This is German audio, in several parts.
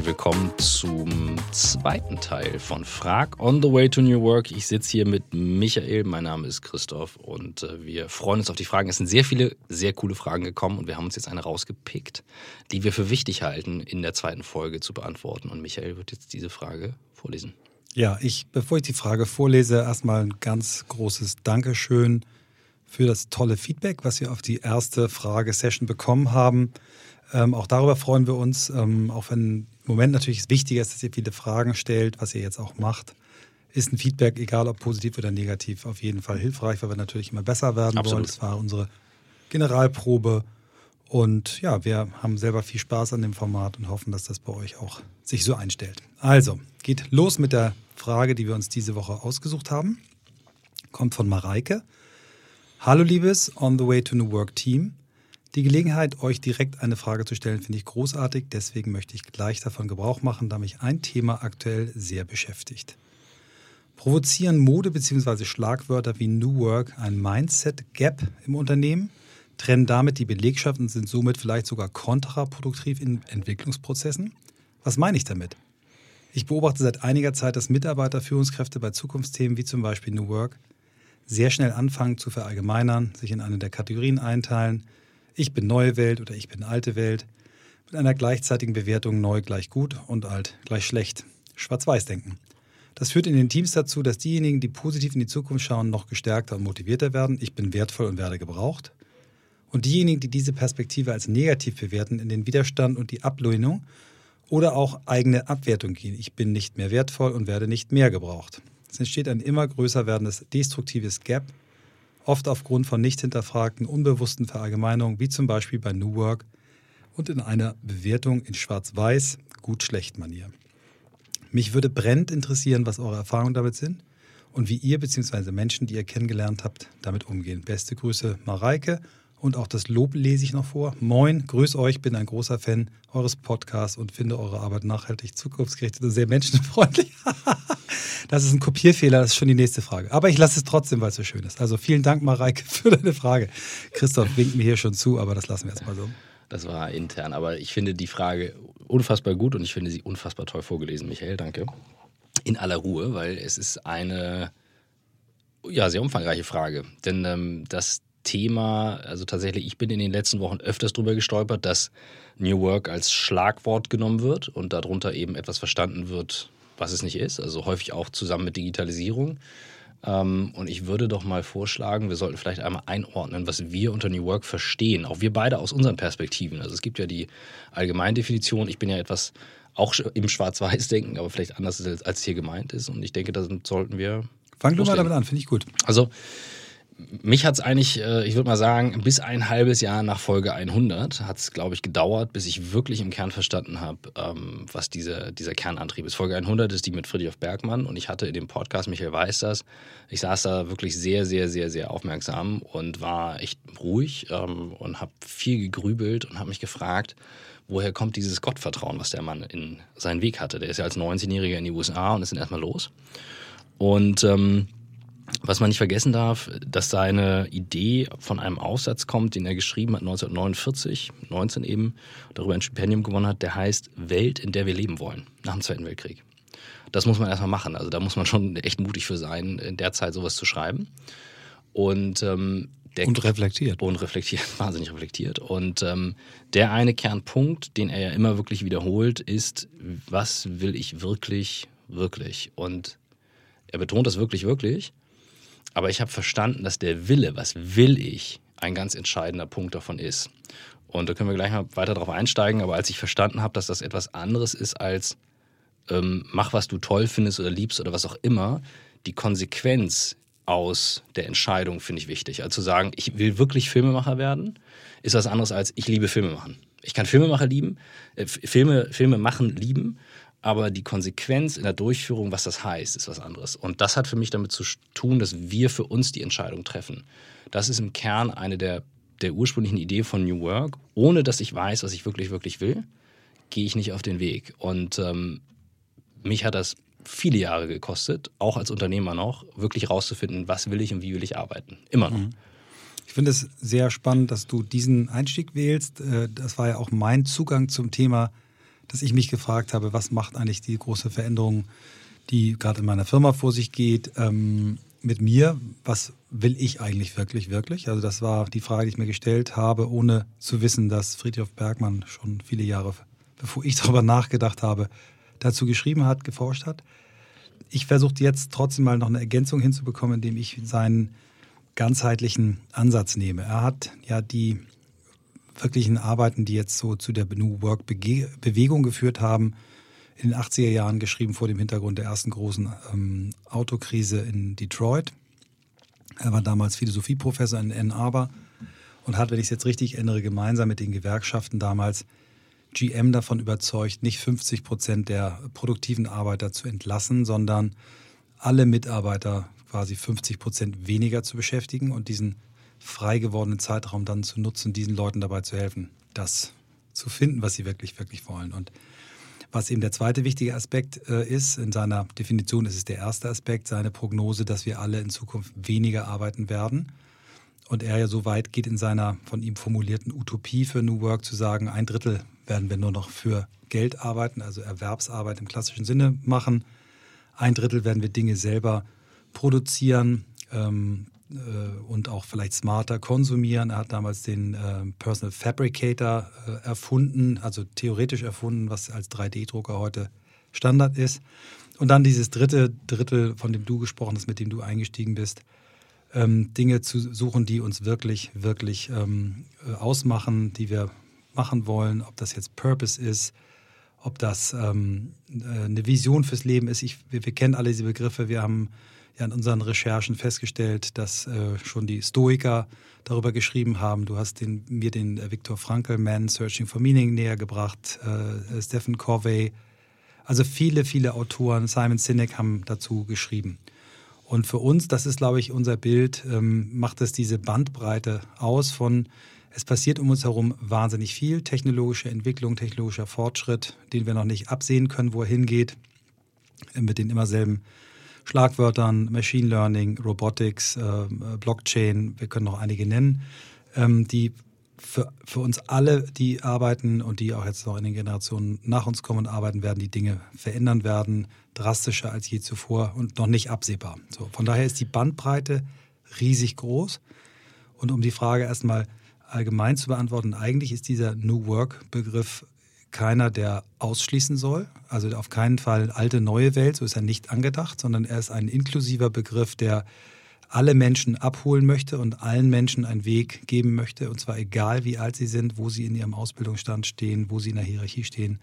herzlich willkommen zum zweiten Teil von Frag on the Way to New Work. Ich sitze hier mit Michael, mein Name ist Christoph und äh, wir freuen uns auf die Fragen. Es sind sehr viele, sehr coole Fragen gekommen und wir haben uns jetzt eine rausgepickt, die wir für wichtig halten, in der zweiten Folge zu beantworten. Und Michael wird jetzt diese Frage vorlesen. Ja, ich, bevor ich die Frage vorlese, erstmal ein ganz großes Dankeschön für das tolle Feedback, was wir auf die erste Fragesession bekommen haben. Ähm, auch darüber freuen wir uns, ähm, auch wenn im Moment natürlich wichtiger ist, dass ihr viele Fragen stellt, was ihr jetzt auch macht. Ist ein Feedback, egal ob positiv oder negativ, auf jeden Fall hilfreich, weil wir natürlich immer besser werden Absolut. wollen. Das war unsere Generalprobe. Und ja, wir haben selber viel Spaß an dem Format und hoffen, dass das bei euch auch sich so einstellt. Also, geht los mit der Frage, die wir uns diese Woche ausgesucht haben. Kommt von Mareike. Hallo liebes On the Way to New Work Team. Die Gelegenheit, euch direkt eine Frage zu stellen, finde ich großartig. Deswegen möchte ich gleich davon Gebrauch machen, da mich ein Thema aktuell sehr beschäftigt. Provozieren Mode bzw. Schlagwörter wie New Work ein Mindset-Gap im Unternehmen? Trennen damit die Belegschaft und sind somit vielleicht sogar kontraproduktiv in Entwicklungsprozessen? Was meine ich damit? Ich beobachte seit einiger Zeit, dass Mitarbeiter, Führungskräfte bei Zukunftsthemen wie zum Beispiel New Work sehr schnell anfangen zu verallgemeinern, sich in eine der Kategorien einteilen, ich bin neue Welt oder ich bin alte Welt, mit einer gleichzeitigen Bewertung neu gleich gut und alt gleich schlecht. Schwarz-Weiß denken. Das führt in den Teams dazu, dass diejenigen, die positiv in die Zukunft schauen, noch gestärkter und motivierter werden. Ich bin wertvoll und werde gebraucht. Und diejenigen, die diese Perspektive als negativ bewerten, in den Widerstand und die Ablehnung oder auch eigene Abwertung gehen. Ich bin nicht mehr wertvoll und werde nicht mehr gebraucht. Es entsteht ein immer größer werdendes destruktives Gap oft aufgrund von nicht hinterfragten, unbewussten Verallgemeinungen, wie zum Beispiel bei New Work und in einer Bewertung in Schwarz-Weiß, gut-schlecht-Manier. Mich würde brennend interessieren, was eure Erfahrungen damit sind und wie ihr bzw. Menschen, die ihr kennengelernt habt, damit umgehen. Beste Grüße, Mareike. Und auch das Lob lese ich noch vor. Moin, grüß euch, bin ein großer Fan eures Podcasts und finde eure Arbeit nachhaltig, zukunftsgerichtet und sehr menschenfreundlich. Das ist ein Kopierfehler, das ist schon die nächste Frage. Aber ich lasse es trotzdem, weil es so schön ist. Also vielen Dank, Mareike, für deine Frage. Christoph winkt mir hier schon zu, aber das lassen wir jetzt mal so. Das war intern, aber ich finde die Frage unfassbar gut und ich finde sie unfassbar toll vorgelesen, Michael. Danke. In aller Ruhe, weil es ist eine ja, sehr umfangreiche Frage. Denn ähm, das Thema, also tatsächlich, ich bin in den letzten Wochen öfters drüber gestolpert, dass New Work als Schlagwort genommen wird und darunter eben etwas verstanden wird, was es nicht ist, also häufig auch zusammen mit Digitalisierung. Ähm, und ich würde doch mal vorschlagen, wir sollten vielleicht einmal einordnen, was wir unter New Work verstehen. Auch wir beide aus unseren Perspektiven. Also es gibt ja die Allgemeindefinition. Ich bin ja etwas auch im Schwarz-Weiß denken, aber vielleicht anders als hier gemeint ist. Und ich denke, da sollten wir. Fang du mal damit an, finde ich gut. Also mich hat es eigentlich, äh, ich würde mal sagen, bis ein halbes Jahr nach Folge 100 hat es, glaube ich, gedauert, bis ich wirklich im Kern verstanden habe, ähm, was diese, dieser Kernantrieb ist. Folge 100 ist die mit Friedrich Bergmann und ich hatte in dem Podcast, Michael weiß das, ich saß da wirklich sehr, sehr, sehr, sehr aufmerksam und war echt ruhig ähm, und habe viel gegrübelt und habe mich gefragt, woher kommt dieses Gottvertrauen, was der Mann in seinen Weg hatte. Der ist ja als 19-Jähriger in die USA und ist dann erstmal los. Und ähm, was man nicht vergessen darf, dass seine Idee von einem Aufsatz kommt, den er geschrieben hat 1949, 19 eben, darüber ein Stipendium gewonnen hat, der heißt Welt, in der wir leben wollen, nach dem Zweiten Weltkrieg. Das muss man erstmal machen. Also da muss man schon echt mutig für sein, in der Zeit sowas zu schreiben. Und, ähm, der, und reflektiert. Und reflektiert, wahnsinnig reflektiert. Und ähm, der eine Kernpunkt, den er ja immer wirklich wiederholt, ist, was will ich wirklich, wirklich? Und er betont das wirklich, wirklich. Aber ich habe verstanden, dass der Wille, was will ich, ein ganz entscheidender Punkt davon ist. Und da können wir gleich mal weiter darauf einsteigen. Aber als ich verstanden habe, dass das etwas anderes ist als ähm, mach, was du toll findest oder liebst oder was auch immer, die Konsequenz aus der Entscheidung finde ich wichtig. Also zu sagen, ich will wirklich Filmemacher werden, ist was anderes als ich liebe Filme machen. Ich kann Filmemacher lieben, äh, Filme, Filme machen lieben, aber die Konsequenz in der Durchführung, was das heißt, ist was anderes. Und das hat für mich damit zu tun, dass wir für uns die Entscheidung treffen. Das ist im Kern eine der, der ursprünglichen Ideen von New Work. Ohne dass ich weiß, was ich wirklich, wirklich will, gehe ich nicht auf den Weg. Und ähm, mich hat das viele Jahre gekostet, auch als Unternehmer noch, wirklich rauszufinden, was will ich und wie will ich arbeiten. Immer noch. Mhm. Ich finde es sehr spannend, dass du diesen Einstieg wählst. Äh, das war ja auch mein Zugang zum Thema dass ich mich gefragt habe, was macht eigentlich die große Veränderung, die gerade in meiner Firma vor sich geht, ähm, mit mir? Was will ich eigentlich wirklich, wirklich? Also das war die Frage, die ich mir gestellt habe, ohne zu wissen, dass Friedrich Bergmann schon viele Jahre, bevor ich darüber nachgedacht habe, dazu geschrieben hat, geforscht hat. Ich versuche jetzt trotzdem mal noch eine Ergänzung hinzubekommen, indem ich seinen ganzheitlichen Ansatz nehme. Er hat ja die wirklichen Arbeiten, die jetzt so zu der New Work Bewegung geführt haben, in den 80er Jahren geschrieben vor dem Hintergrund der ersten großen ähm, Autokrise in Detroit. Er war damals Philosophieprofessor in Ann Arbor und hat, wenn ich es jetzt richtig erinnere, gemeinsam mit den Gewerkschaften damals GM davon überzeugt, nicht 50 Prozent der produktiven Arbeiter zu entlassen, sondern alle Mitarbeiter quasi 50 Prozent weniger zu beschäftigen und diesen frei gewordenen Zeitraum dann zu nutzen, diesen Leuten dabei zu helfen, das zu finden, was sie wirklich, wirklich wollen. Und was eben der zweite wichtige Aspekt äh, ist, in seiner Definition ist es der erste Aspekt, seine Prognose, dass wir alle in Zukunft weniger arbeiten werden. Und er ja so weit geht in seiner von ihm formulierten Utopie für New Work zu sagen, ein Drittel werden wir nur noch für Geld arbeiten, also Erwerbsarbeit im klassischen Sinne machen. Ein Drittel werden wir Dinge selber produzieren. Ähm, äh, und auch vielleicht smarter konsumieren. Er hat damals den äh, Personal Fabricator äh, erfunden, also theoretisch erfunden, was als 3D-Drucker heute Standard ist. Und dann dieses dritte Drittel, von dem du gesprochen hast, mit dem du eingestiegen bist, ähm, Dinge zu suchen, die uns wirklich, wirklich ähm, äh, ausmachen, die wir machen wollen, ob das jetzt Purpose ist, ob das ähm, äh, eine Vision fürs Leben ist. Ich, wir, wir kennen alle diese Begriffe. Wir haben ja unseren Recherchen festgestellt, dass äh, schon die Stoiker darüber geschrieben haben. Du hast den, mir den äh, Viktor Frankl Man Searching for Meaning näher gebracht, äh, äh, Stephen Covey. Also viele, viele Autoren, Simon Sinek haben dazu geschrieben. Und für uns, das ist, glaube ich, unser Bild, ähm, macht es diese Bandbreite aus von, es passiert um uns herum wahnsinnig viel, technologische Entwicklung, technologischer Fortschritt, den wir noch nicht absehen können, wo er hingeht, mit den immer selben Schlagwörtern Machine Learning, Robotics, äh, Blockchain, wir können noch einige nennen, ähm, die für, für uns alle, die arbeiten und die auch jetzt noch in den Generationen nach uns kommen und arbeiten werden, die Dinge verändern werden, drastischer als je zuvor und noch nicht absehbar. So, von daher ist die Bandbreite riesig groß. Und um die Frage erstmal allgemein zu beantworten, eigentlich ist dieser New Work-Begriff keiner, der ausschließen soll. Also auf keinen Fall alte, neue Welt, so ist er nicht angedacht, sondern er ist ein inklusiver Begriff, der alle Menschen abholen möchte und allen Menschen einen Weg geben möchte, und zwar egal wie alt sie sind, wo sie in ihrem Ausbildungsstand stehen, wo sie in der Hierarchie stehen,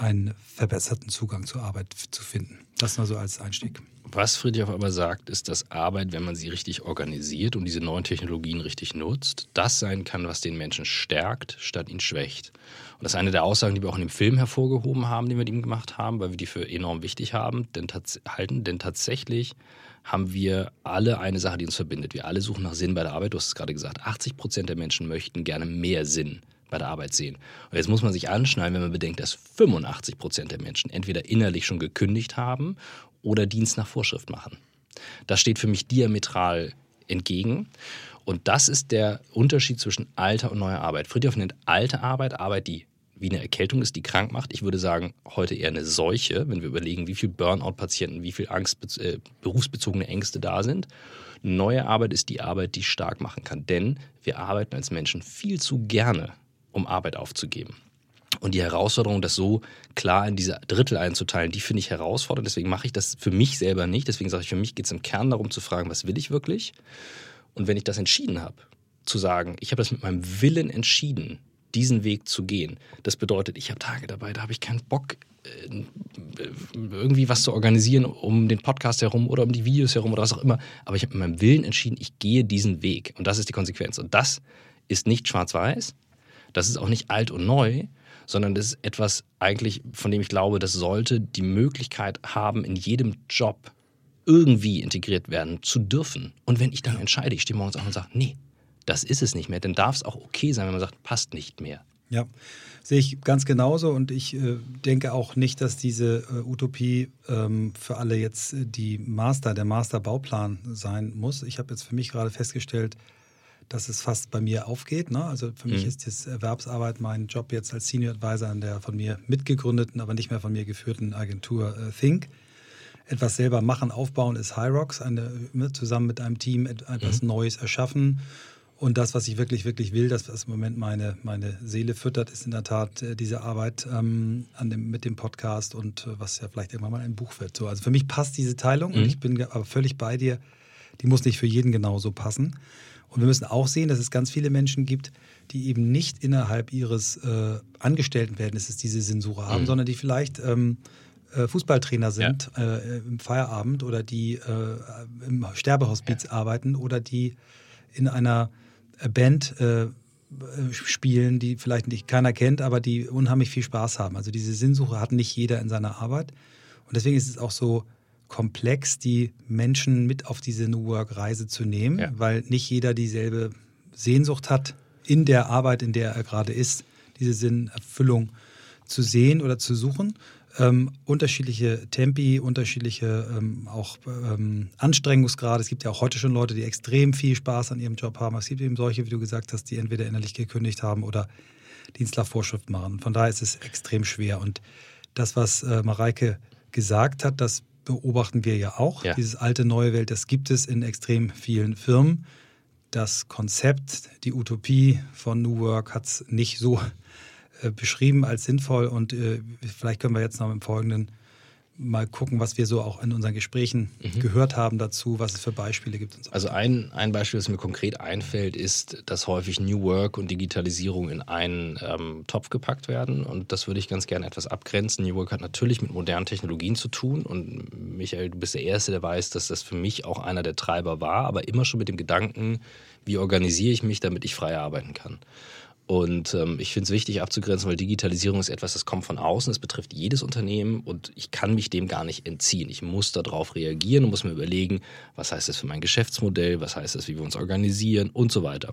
einen verbesserten Zugang zur Arbeit zu finden. Das nur so als Einstieg. Was Friedrich aber sagt, ist, dass Arbeit, wenn man sie richtig organisiert und diese neuen Technologien richtig nutzt, das sein kann, was den Menschen stärkt, statt ihn schwächt. Und das ist eine der Aussagen, die wir auch in dem Film hervorgehoben haben, den wir mit ihm gemacht haben, weil wir die für enorm wichtig haben, denn, halten. Denn tatsächlich haben wir alle eine Sache, die uns verbindet. Wir alle suchen nach Sinn bei der Arbeit. Du hast es gerade gesagt, 80 Prozent der Menschen möchten gerne mehr Sinn bei der Arbeit sehen. Und jetzt muss man sich anschneiden, wenn man bedenkt, dass 85 Prozent der Menschen entweder innerlich schon gekündigt haben oder Dienst nach Vorschrift machen. Das steht für mich diametral entgegen. Und das ist der Unterschied zwischen alter und neuer Arbeit. Friedhoff nennt alte Arbeit Arbeit, die wie eine Erkältung ist, die krank macht. Ich würde sagen, heute eher eine Seuche, wenn wir überlegen, wie viele Burnout-Patienten, wie viele Angst, äh, berufsbezogene Ängste da sind. Neue Arbeit ist die Arbeit, die stark machen kann. Denn wir arbeiten als Menschen viel zu gerne, um Arbeit aufzugeben. Und die Herausforderung, das so klar in diese Drittel einzuteilen, die finde ich herausfordernd. Deswegen mache ich das für mich selber nicht. Deswegen sage ich, für mich geht es im Kern darum zu fragen, was will ich wirklich? Und wenn ich das entschieden habe, zu sagen, ich habe das mit meinem Willen entschieden, diesen Weg zu gehen. Das bedeutet, ich habe Tage dabei, da habe ich keinen Bock, äh, irgendwie was zu organisieren um den Podcast herum oder um die Videos herum oder was auch immer. Aber ich habe mit meinem Willen entschieden, ich gehe diesen Weg. Und das ist die Konsequenz. Und das ist nicht schwarz-weiß, das ist auch nicht alt und neu, sondern das ist etwas eigentlich, von dem ich glaube, das sollte die Möglichkeit haben, in jedem Job irgendwie integriert werden zu dürfen. Und wenn ich dann entscheide, ich stehe morgens auf und sage, nee, das ist es nicht mehr, dann darf es auch okay sein, wenn man sagt, passt nicht mehr. Ja, sehe ich ganz genauso und ich äh, denke auch nicht, dass diese äh, Utopie ähm, für alle jetzt äh, die Master, der Masterbauplan sein muss. Ich habe jetzt für mich gerade festgestellt, dass es fast bei mir aufgeht. Ne? Also für mich Mhm. ist das Erwerbsarbeit mein Job jetzt als Senior Advisor in der von mir mitgegründeten, aber nicht mehr von mir geführten Agentur äh, Think. Etwas selber machen, aufbauen ist High Rocks, eine, ne, zusammen mit einem Team et- etwas Neues erschaffen. Und das, was ich wirklich, wirklich will, das, was im Moment meine, meine Seele füttert, ist in der Tat äh, diese Arbeit ähm, an dem, mit dem Podcast und äh, was ja vielleicht irgendwann mal ein Buch wird. So, also für mich passt diese Teilung und Mhm. ich bin aber völlig bei dir. Die muss nicht für jeden genauso passen. Und wir müssen auch sehen, dass es ganz viele Menschen gibt, die eben nicht innerhalb ihres äh, Angestelltenverhältnisses diese Sensure haben, Mhm. sondern die vielleicht ähm, äh, Fußballtrainer sind äh, im Feierabend oder die äh, im Sterbehospiz arbeiten oder die in einer äh, Band spielen, die vielleicht nicht keiner kennt, aber die unheimlich viel Spaß haben. Also diese Sinnsuche hat nicht jeder in seiner Arbeit. Und deswegen ist es auch so komplex, die Menschen mit auf diese New Work-Reise zu nehmen, Ja. weil nicht jeder dieselbe Sehnsucht hat, in der Arbeit, in der er gerade ist, diese Sinnerfüllung zu sehen oder zu suchen. Ähm, unterschiedliche Tempi, unterschiedliche ähm, auch ähm, Anstrengungsgrade. Es gibt ja auch heute schon Leute, die extrem viel Spaß an ihrem Job haben. Es gibt eben solche, wie du gesagt hast, die entweder innerlich gekündigt haben oder Dienst nach Vorschrift machen. Von daher ist es extrem schwer. Und das, was äh, Mareike gesagt hat, das beobachten wir ja auch. Ja. Dieses alte neue Welt, das gibt es in extrem vielen Firmen. Das Konzept, die Utopie von New Work hat es nicht so äh, beschrieben als sinnvoll. Und äh, vielleicht können wir jetzt noch im Folgenden mal gucken, was wir so auch in unseren Gesprächen gehört haben dazu, was es für Beispiele gibt. So. Also ein, ein Beispiel, das mir konkret einfällt, ist, dass häufig New Work und Digitalisierung in einen ähm, Topf gepackt werden. Und das würde ich ganz gerne etwas abgrenzen. New Work hat natürlich mit modernen Technologien zu tun. Und Michael, du bist der Erste, der weiß, dass das für mich auch einer der Treiber war, aber immer schon mit dem Gedanken, wie organisiere ich mich, damit ich frei arbeiten kann. Und ähm, ich finde es wichtig abzugrenzen, weil Digitalisierung ist etwas, das kommt von außen, es betrifft jedes Unternehmen und ich kann mich dem gar nicht entziehen. Ich muss darauf reagieren und muss mir überlegen, was heißt das für mein Geschäftsmodell, was heißt das, wie wir uns organisieren und so weiter.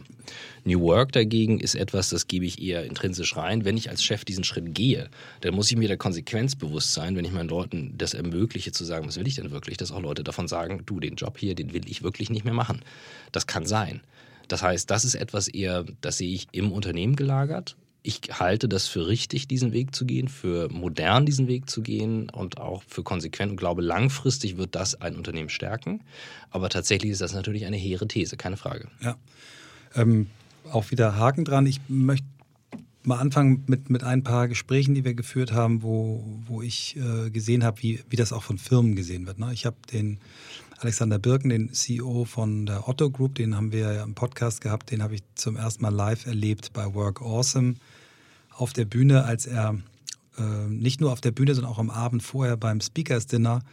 New Work dagegen ist etwas, das gebe ich eher intrinsisch rein. Wenn ich als Chef diesen Schritt gehe, dann muss ich mir der Konsequenz bewusst sein, wenn ich meinen Leuten das ermögliche, zu sagen, was will ich denn wirklich, dass auch Leute davon sagen, du, den Job hier, den will ich wirklich nicht mehr machen. Das kann sein. Das heißt, das ist etwas eher, das sehe ich im Unternehmen gelagert. Ich halte das für richtig, diesen Weg zu gehen, für modern diesen Weg zu gehen und auch für konsequent und glaube, langfristig wird das ein Unternehmen stärken. Aber tatsächlich ist das natürlich eine hehre These, keine Frage. Ja. Ähm, auch wieder Haken dran. Ich möchte mal anfangen mit, mit ein paar Gesprächen, die wir geführt haben, wo, wo ich äh, gesehen habe, wie, wie das auch von Firmen gesehen wird. Ne? Ich habe den Alexander Birken, den CEO von der Otto Group, den haben wir ja im Podcast gehabt, den habe ich zum ersten Mal live erlebt bei Work Awesome auf der Bühne, als er äh, nicht nur auf der Bühne, sondern auch am Abend vorher beim Speakers Dinner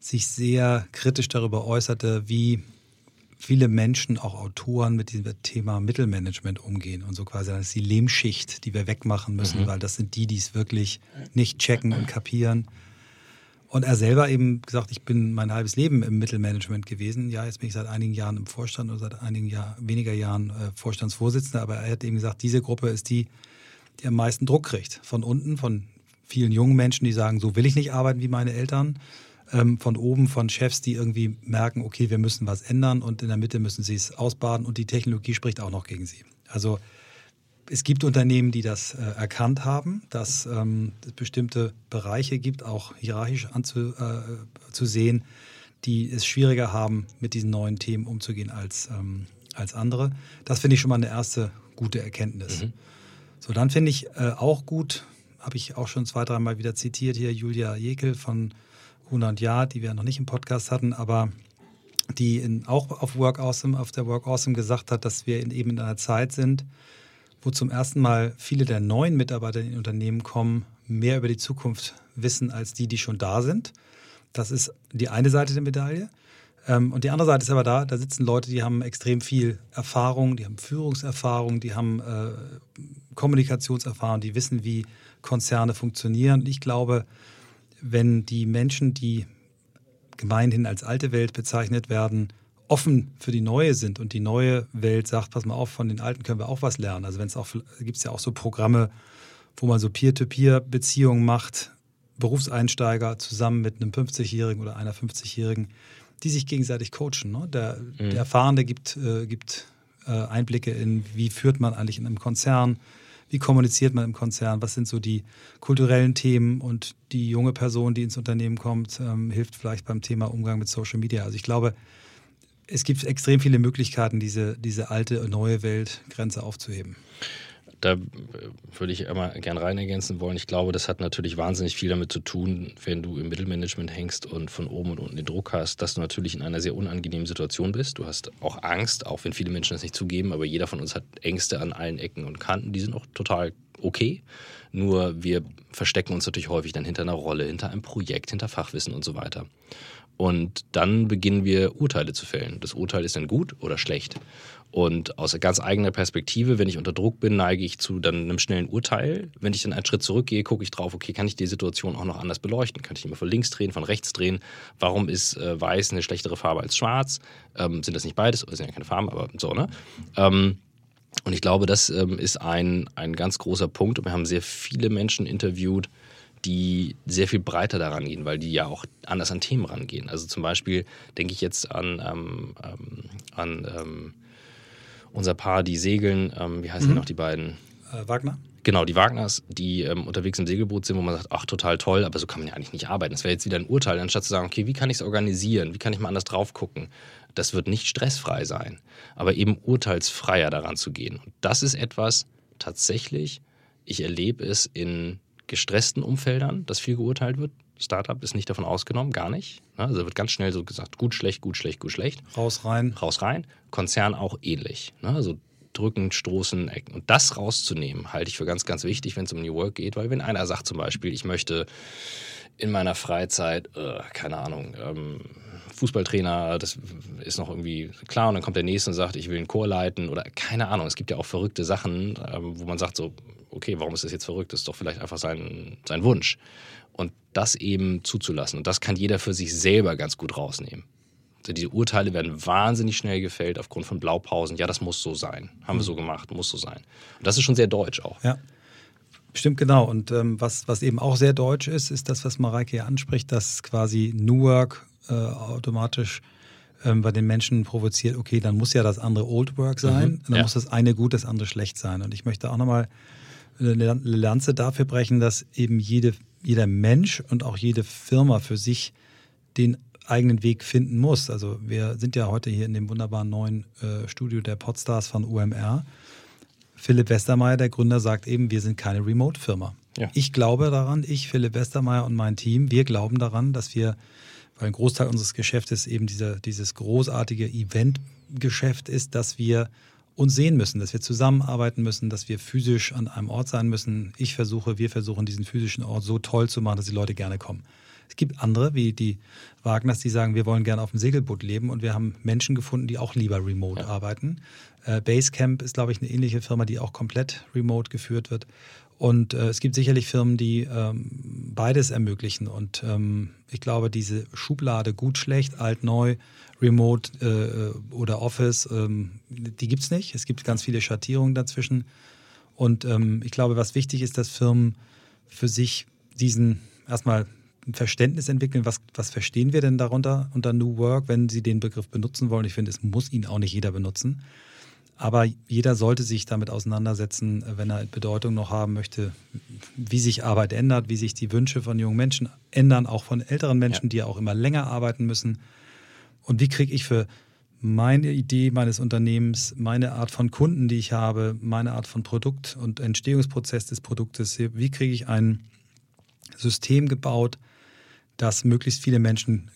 sich sehr kritisch darüber äußerte, wie viele Menschen, auch Autoren, mit diesem Thema Mittelmanagement umgehen und so quasi, das ist die Lehmschicht, die wir wegmachen müssen, Mhm. weil das sind die, die es wirklich nicht checken und kapieren. Und er selber eben gesagt, ich bin mein halbes Leben im Mittelmanagement gewesen. Ja, jetzt bin ich seit einigen Jahren im Vorstand oder seit einigen Jahr, weniger Jahren äh, Vorstandsvorsitzender, aber er hat eben gesagt, diese Gruppe ist die, die am meisten Druck kriegt. Von unten, von vielen jungen Menschen, die sagen, so will ich nicht arbeiten wie meine Eltern. Ähm, von oben, von Chefs, die irgendwie merken, okay, wir müssen was ändern und in der Mitte müssen sie es ausbaden und die Technologie spricht auch noch gegen sie. Also es gibt Unternehmen, die das äh, erkannt haben, dass ähm, es bestimmte Bereiche gibt, auch hierarchisch anzu, äh, die es schwieriger haben, mit diesen neuen Themen umzugehen als, ähm, als andere. Das finde ich schon mal eine erste gute Erkenntnis. So, dann finde ich äh, auch gut, habe ich auch schon zwei, dreimal wieder zitiert hier, Julia Jekel von 100 Jahr, die wir noch nicht im Podcast hatten, aber die in, auch auf Work Awesome, auf der Work Awesome gesagt hat, dass wir in, eben in einer Zeit sind, wo zum ersten Mal viele der neuen Mitarbeiter in Unternehmen kommen, mehr über die Zukunft wissen als die, die schon da sind. Das ist die eine Seite der Medaille. Ähm, und die andere Seite ist aber da, da sitzen Leute, die haben extrem viel Erfahrung, die haben Führungserfahrung, die haben äh, Kommunikationserfahrung, die wissen, wie Konzerne funktionieren. Und ich glaube, wenn die Menschen, die gemeinhin als alte Welt bezeichnet werden, offen für die neue sind und die neue Welt sagt, pass mal auf, von den Alten können wir auch was lernen. Also wenn es auch, gibt es ja auch so Programme, wo man so Peer-to-Peer-Beziehungen macht, Berufseinsteiger zusammen mit einem 50-Jährigen oder einer 50-Jährigen, die sich gegenseitig coachen. Ne? Der, Mhm. der Erfahrene gibt, äh, gibt äh, Einblicke in, wie führt man eigentlich in einem Konzern, wie kommuniziert man im Konzern, was sind so die kulturellen Themen und die junge Person, die ins Unternehmen kommt, ähm, hilft vielleicht beim Thema Umgang mit Social Media. Also ich glaube, es gibt extrem viele Möglichkeiten, diese, diese alte, neue Weltgrenze aufzuheben da äh, würde ich einmal gern rein ergänzen wollen. Ich glaube, das hat natürlich wahnsinnig viel damit zu tun, wenn du im Mittelmanagement hängst und von oben und unten den Druck hast, dass du natürlich in einer sehr unangenehmen Situation bist. Du hast auch Angst, auch wenn viele Menschen das nicht zugeben, aber jeder von uns hat Ängste an allen Ecken und Kanten. Die sind auch total okay. Nur wir verstecken uns natürlich häufig dann hinter einer Rolle, hinter einem Projekt, hinter Fachwissen und so weiter. Und dann beginnen wir Urteile zu fällen. Das Urteil ist dann gut oder schlecht. Und aus ganz eigener Perspektive, wenn ich unter Druck bin, neige ich zu dann einem schnellen Urteil. Wenn ich dann einen Schritt zurückgehe, gucke ich drauf, okay, kann ich die Situation auch noch anders beleuchten? Kann ich mal von links drehen, von rechts drehen? Warum ist äh, weiß eine schlechtere Farbe als schwarz? Ähm, sind das nicht beides? Oder sind ja keine Farben, aber so, ne? Ähm, und ich glaube, das ähm, ist ein, ein ganz großer Punkt. Und wir haben sehr viele Menschen interviewt, die sehr viel breiter daran gehen, weil die ja auch anders an Themen rangehen. Also zum Beispiel denke ich jetzt an, ähm, ähm an ähm, unser Paar, die segeln, ähm, wie heißen mhm. noch die beiden? Äh, Wagner? Genau, die Wagners, die ähm, unterwegs im Segelboot sind, wo man sagt, ach, total toll, aber so kann man ja eigentlich nicht arbeiten. Das wäre jetzt wieder ein Urteil, anstatt zu sagen, okay, wie kann ich es organisieren? Wie kann ich mal anders drauf gucken? Das wird nicht stressfrei sein, aber eben urteilsfreier daran zu gehen. Und das ist etwas tatsächlich, ich erlebe es in gestressten Umfeldern, dass viel geurteilt wird. Startup ist nicht davon ausgenommen, gar nicht. Ne? Also wird ganz schnell so gesagt, gut, schlecht, gut, schlecht, gut, schlecht. Raus, rein. Raus, rein. Konzern auch ähnlich. Ne? Also drücken, stoßen, ecken. Und das rauszunehmen, halte ich für ganz, ganz wichtig, wenn es um New Work geht, weil wenn einer sagt zum Beispiel, ich möchte in meiner Freizeit, äh, keine Ahnung, ähm, Fußballtrainer, das ist noch irgendwie klar. Und dann kommt der nächste und sagt, ich will einen Chor leiten oder keine Ahnung. Es gibt ja auch verrückte Sachen, ähm, wo man sagt so, okay, warum ist das jetzt verrückt? Das ist doch vielleicht einfach sein, sein Wunsch. Und das eben zuzulassen. Und das kann jeder für sich selber ganz gut rausnehmen. Also diese Urteile werden wahnsinnig schnell gefällt aufgrund von Blaupausen. Ja, das muss so sein. Haben mhm. wir so gemacht, muss so sein. Und das ist schon sehr deutsch auch. Ja. Stimmt, genau. Und ähm, was, was eben auch sehr deutsch ist, ist das, was Mareike hier anspricht, dass quasi New Work äh, automatisch ähm, bei den Menschen provoziert, okay, dann muss ja das andere Old Work sein, mhm, dann ja. muss das eine gut, das andere schlecht sein. Und ich möchte auch nochmal eine Lanze dafür brechen, dass eben jede, jeder Mensch und auch jede Firma für sich den eigenen Weg finden muss. Also wir sind ja heute hier in dem wunderbaren neuen äh, Studio der Podstars von UMR. Philipp Westermeier, der Gründer, sagt eben, wir sind keine Remote-Firma. Ja. Ich glaube daran, ich, Philipp Westermeier und mein Team, wir glauben daran, dass wir, weil ein Großteil unseres Geschäftes eben dieser, dieses großartige Event-Geschäft ist, dass wir uns sehen müssen, dass wir zusammenarbeiten müssen, dass wir physisch an einem Ort sein müssen. Ich versuche, wir versuchen, diesen physischen Ort so toll zu machen, dass die Leute gerne kommen. Es gibt andere, wie die Wagners, die sagen, wir wollen gerne auf dem Segelboot leben und wir haben Menschen gefunden, die auch lieber remote ja. arbeiten. Äh, Basecamp ist, glaube ich, eine ähnliche Firma, die auch komplett remote geführt wird. Und äh, es gibt sicherlich Firmen, die ähm, beides ermöglichen. Und ähm, ich glaube, diese Schublade gut, schlecht, alt, neu, remote äh, oder Office, ähm, die gibt es nicht. Es gibt ganz viele Schattierungen dazwischen. Und ähm, ich glaube, was wichtig ist, dass Firmen für sich diesen erstmal ein Verständnis entwickeln, was, was verstehen wir denn darunter unter New Work, wenn sie den Begriff benutzen wollen. Ich finde, es muss ihn auch nicht jeder benutzen. Aber jeder sollte sich damit auseinandersetzen, wenn er Bedeutung noch haben möchte, wie sich Arbeit ändert, wie sich die Wünsche von jungen Menschen ändern, auch von älteren Menschen, ja. die ja auch immer länger arbeiten müssen. Und wie kriege ich für meine Idee meines Unternehmens, meine Art von Kunden, die ich habe, meine Art von Produkt und Entstehungsprozess des Produktes, wie kriege ich ein System gebaut, das möglichst viele Menschen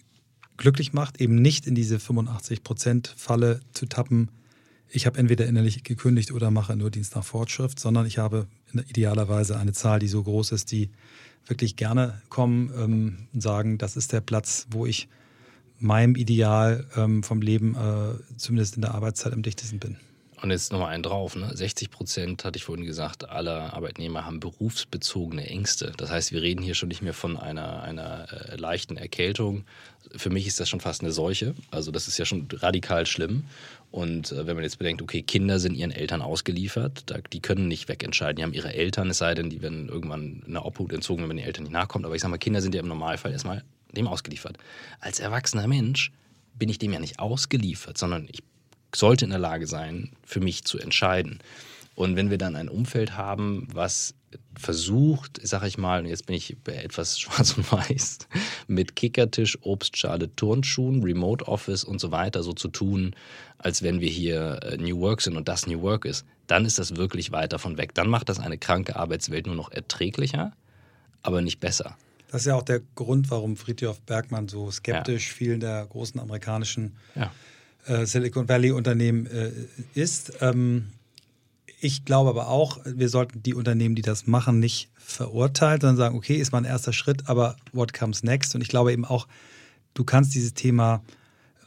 glücklich macht, eben nicht in diese 85%-Falle zu tappen, ich habe entweder innerlich gekündigt oder mache nur Dienst nach Fortschrift, sondern ich habe idealerweise eine Zahl, die so groß ist, die wirklich gerne kommen ähm, und sagen, das ist der Platz, wo ich meinem Ideal ähm, vom Leben, äh, zumindest in der Arbeitszeit, am dichtesten bin. Und jetzt nochmal einen drauf. Ne? 60 Prozent, hatte ich vorhin gesagt, aller Arbeitnehmer haben berufsbezogene Ängste. Das heißt, wir reden hier schon nicht mehr von einer, einer äh, leichten Erkältung. Für mich ist das schon fast eine Seuche. Also das ist ja schon radikal schlimm. Und äh, wenn man jetzt bedenkt, okay, Kinder sind ihren Eltern ausgeliefert, da, die können nicht wegentscheiden. Die haben ihre Eltern, es sei denn, die werden irgendwann eine Obhut entzogen, wenn man den Eltern nicht nachkommt. Aber ich sage mal, Kinder sind ja im Normalfall erstmal dem ausgeliefert. Als erwachsener Mensch bin ich dem ja nicht ausgeliefert, sondern ich sollte in der Lage sein, für mich zu entscheiden. Und wenn wir dann ein Umfeld haben, was versucht, sag ich mal, jetzt bin ich etwas schwarz und weiß, mit Kickertisch, Obstschale, Turnschuhen, Remote Office und so weiter so zu tun, als wenn wir hier äh, New Work sind und das New Work ist, dann ist das wirklich weit davon weg. Dann macht das eine kranke Arbeitswelt nur noch erträglicher, aber nicht besser. Das ist ja auch der Grund, warum Friedhof Bergmann so skeptisch ja. vielen der großen amerikanischen ja. äh, Silicon Valley Unternehmen äh, ist. Ähm, ich glaube aber auch, wir sollten die Unternehmen, die das machen, nicht verurteilen, sondern sagen, okay, ist mal ein erster Schritt, aber what comes next? Und ich glaube eben auch, du kannst dieses Thema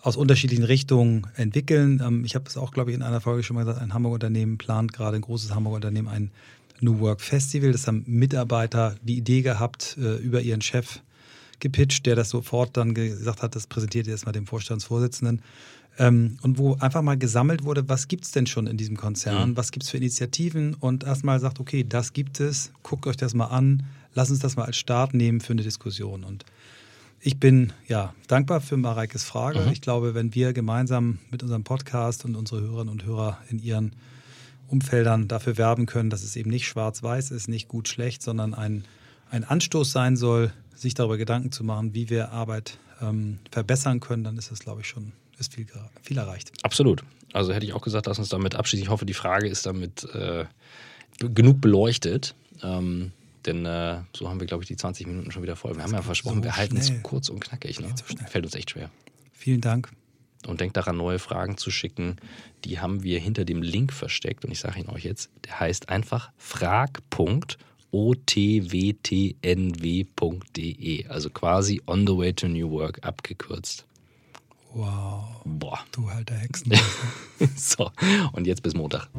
aus unterschiedlichen Richtungen entwickeln. Ähm, ich habe es auch, glaube ich, in einer Folge schon mal gesagt, ein Hamburger Unternehmen plant gerade, ein großes Hamburger Unternehmen, ein New Work Festival. Das haben Mitarbeiter die Idee gehabt, äh, über ihren Chef gepitcht, der das sofort dann gesagt hat, das präsentiert jetzt mal dem Vorstandsvorsitzenden. Ähm, und wo einfach mal gesammelt wurde, was gibt es denn schon in diesem Konzern, mhm. was gibt es für Initiativen und erstmal sagt, okay, das gibt es, guckt euch das mal an, lasst uns das mal als Start nehmen für eine Diskussion. Und ich bin ja dankbar für Mareikes Frage. Mhm. Ich glaube, wenn wir gemeinsam mit unserem Podcast und unsere Hörerinnen und Hörer in ihren Umfeldern dafür werben können, dass es eben nicht schwarz-weiß ist, nicht gut schlecht, sondern ein, ein Anstoß sein soll, sich darüber Gedanken zu machen, wie wir Arbeit ähm, verbessern können, dann ist das, glaube ich, schon ist viel, viel erreicht. Absolut. Also hätte ich auch gesagt, lass uns damit abschließen. Ich hoffe, die Frage ist damit äh, genug beleuchtet. Ähm, denn äh, so haben wir, glaube ich, die 20 Minuten schon wieder voll. Wir das haben ja versprochen, so wir halten es kurz und knackig. Ne? So Fällt uns echt schwer. Vielen Dank. Und denkt daran, neue Fragen zu schicken. Die haben wir hinter dem Link versteckt. Und ich sage ihn euch jetzt, der heißt einfach frag.otwtnw.de. Also quasi on the way to new work abgekürzt. Wow. Boah. Du alter Hexen. so, und jetzt bis Montag.